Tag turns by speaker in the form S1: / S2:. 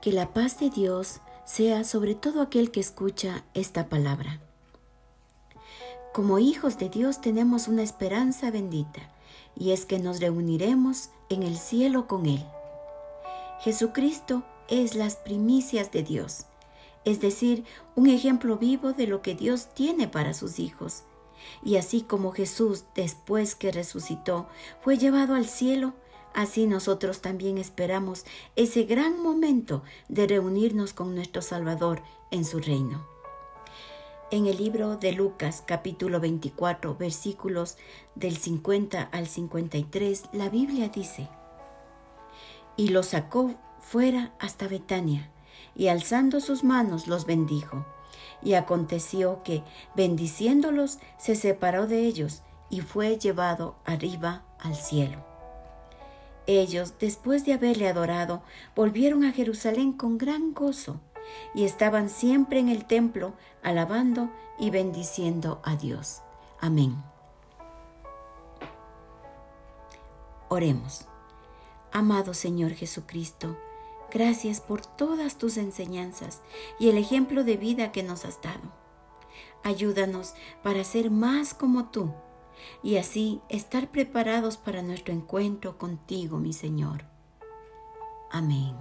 S1: Que la paz de Dios sea sobre todo aquel que escucha esta palabra. Como hijos de Dios tenemos una esperanza bendita, y es que nos reuniremos en el cielo con Él. Jesucristo es las primicias de Dios, es decir, un ejemplo vivo de lo que Dios tiene para sus hijos. Y así como Jesús, después que resucitó, fue llevado al cielo, Así nosotros también esperamos ese gran momento de reunirnos con nuestro Salvador en su reino. En el libro de Lucas capítulo 24 versículos del 50 al 53, la Biblia dice, Y los sacó fuera hasta Betania, y alzando sus manos los bendijo. Y aconteció que, bendiciéndolos, se separó de ellos y fue llevado arriba al cielo. Ellos, después de haberle adorado, volvieron a Jerusalén con gran gozo y estaban siempre en el templo alabando y bendiciendo a Dios. Amén. Oremos. Amado Señor Jesucristo, gracias por todas tus enseñanzas y el ejemplo de vida que nos has dado. Ayúdanos para ser más como tú y así estar preparados para nuestro encuentro contigo, mi Señor. Amén.